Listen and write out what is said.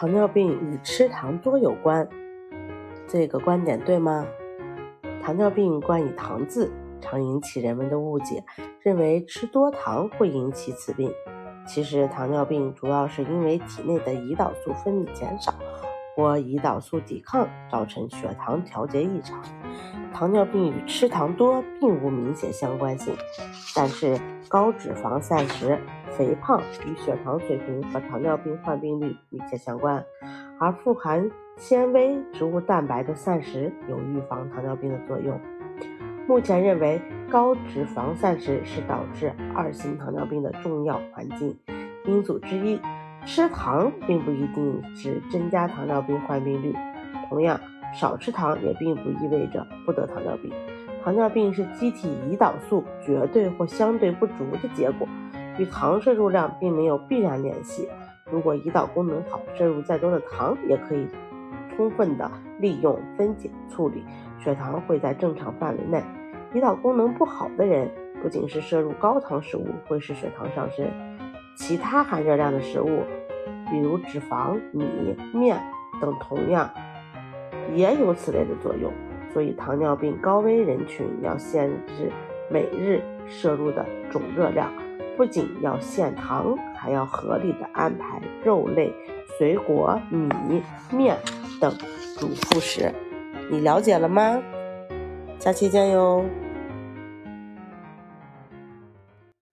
糖尿病与吃糖多有关，这个观点对吗？糖尿病冠以“糖”字，常引起人们的误解，认为吃多糖会引起此病。其实，糖尿病主要是因为体内的胰岛素分泌减少或胰岛素抵抗造成血糖调节异常。糖尿病与吃糖多并无明显相关性，但是高脂肪膳食。肥胖与血糖水平和糖尿病患病率密切相关，而富含纤维、植物蛋白的膳食有预防糖尿病的作用。目前认为，高脂肪膳食是导致二型糖尿病的重要环境因素之一。吃糖并不一定是增加糖尿病患病率，同样，少吃糖也并不意味着不得糖尿病。糖尿病是机体胰岛素绝对或相对不足的结果。与糖摄入量并没有必然联系。如果胰岛功能好，摄入再多的糖也可以充分的利用分解处理，血糖会在正常范围内。胰岛功能不好的人，不仅是摄入高糖食物会使血糖上升，其他含热量的食物，比如脂肪、米、面等，同样也有此类的作用。所以，糖尿病高危人群要限制每日摄入的总热量。不仅要限糖，还要合理的安排肉类、水果、米、面等主副食。你了解了吗？下期见哟！